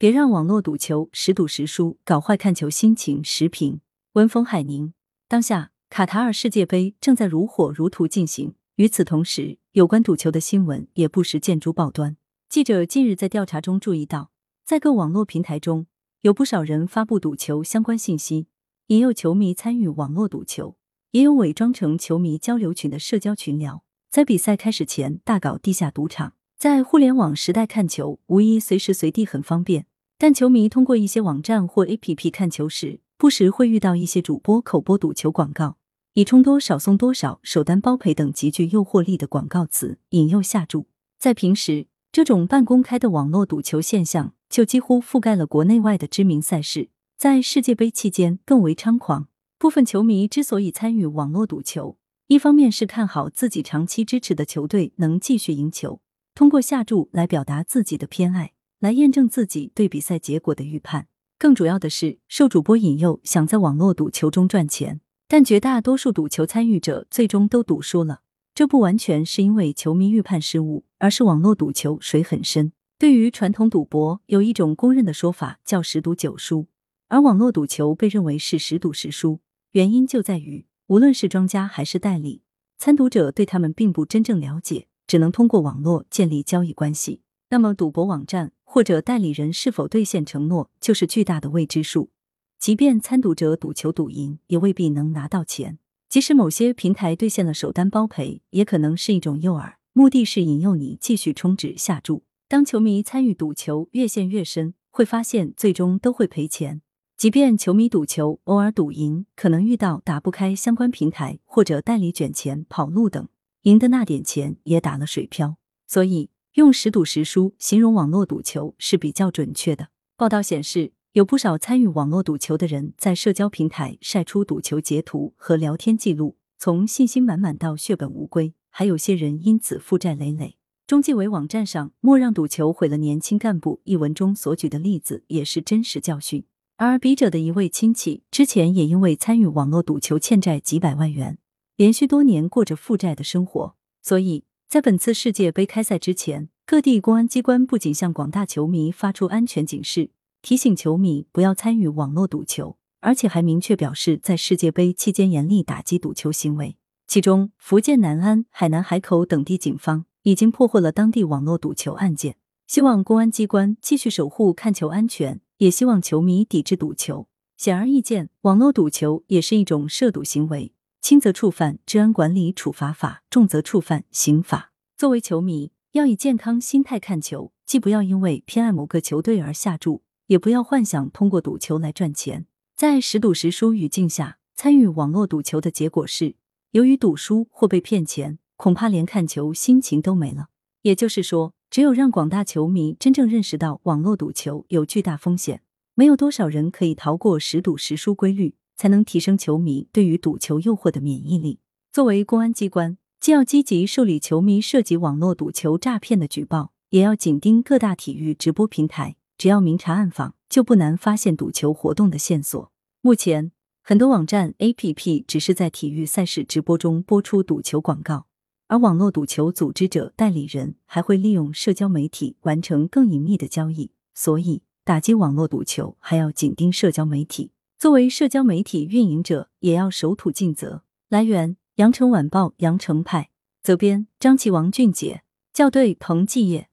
别让网络赌球时赌时输，搞坏看球心情。时评：文风海宁。当下卡塔尔世界杯正在如火如荼进行，与此同时，有关赌球的新闻也不时见诸报端。记者近日在调查中注意到，在各网络平台中，有不少人发布赌球相关信息，引诱球迷参与网络赌球，也有伪装成球迷交流群的社交群聊，在比赛开始前大搞地下赌场。在互联网时代看球，无疑随时随地很方便。但球迷通过一些网站或 APP 看球时，不时会遇到一些主播口播赌球广告，以充多少送多少、首单包赔等极具诱惑力的广告词引诱下注。在平时，这种半公开的网络赌球现象就几乎覆盖了国内外的知名赛事，在世界杯期间更为猖狂。部分球迷之所以参与网络赌球，一方面是看好自己长期支持的球队能继续赢球，通过下注来表达自己的偏爱。来验证自己对比赛结果的预判，更主要的是受主播引诱，想在网络赌球中赚钱。但绝大多数赌球参与者最终都赌输了，这不完全是因为球迷预判失误，而是网络赌球水很深。对于传统赌博，有一种公认的说法叫十赌九输，而网络赌球被认为是十赌十输，原因就在于无论是庄家还是代理，参赌者对他们并不真正了解，只能通过网络建立交易关系。那么，赌博网站或者代理人是否兑现承诺，就是巨大的未知数。即便参赌者赌球赌赢，也未必能拿到钱。即使某些平台兑现了首单包赔，也可能是一种诱饵，目的是引诱你继续充值下注。当球迷参与赌球越陷越深，会发现最终都会赔钱。即便球迷赌球偶尔赌赢，可能遇到打不开相关平台或者代理卷钱跑路等，赢的那点钱也打了水漂。所以。用十赌十输形容网络赌球是比较准确的。报道显示，有不少参与网络赌球的人在社交平台晒出赌球截图和聊天记录，从信心满满到血本无归，还有些人因此负债累累。中纪委网站上“莫让赌球毁了年轻干部”一文中所举的例子也是真实教训。而笔者的一位亲戚之前也因为参与网络赌球欠债几百万元，连续多年过着负债的生活，所以。在本次世界杯开赛之前，各地公安机关不仅向广大球迷发出安全警示，提醒球迷不要参与网络赌球，而且还明确表示，在世界杯期间严厉打击赌球行为。其中，福建南安、海南海口等地警方已经破获了当地网络赌球案件。希望公安机关继续守护看球安全，也希望球迷抵制赌球。显而易见，网络赌球也是一种涉赌行为。轻则触犯治安管理处罚法，重则触犯刑法。作为球迷，要以健康心态看球，既不要因为偏爱某个球队而下注，也不要幻想通过赌球来赚钱。在十赌十输语境下，参与网络赌球的结果是，由于赌输或被骗钱，恐怕连看球心情都没了。也就是说，只有让广大球迷真正认识到网络赌球有巨大风险，没有多少人可以逃过十赌十输规律。才能提升球迷对于赌球诱惑的免疫力。作为公安机关，既要积极受理球迷涉及网络赌球诈骗的举报，也要紧盯各大体育直播平台。只要明察暗访，就不难发现赌球活动的线索。目前，很多网站 APP 只是在体育赛事直播中播出赌球广告，而网络赌球组织者、代理人还会利用社交媒体完成更隐秘的交易。所以，打击网络赌球还要紧盯社交媒体。作为社交媒体运营者，也要守土尽责。来源：羊城晚报羊城派，责编：张琪、王俊杰，校对：彭继业。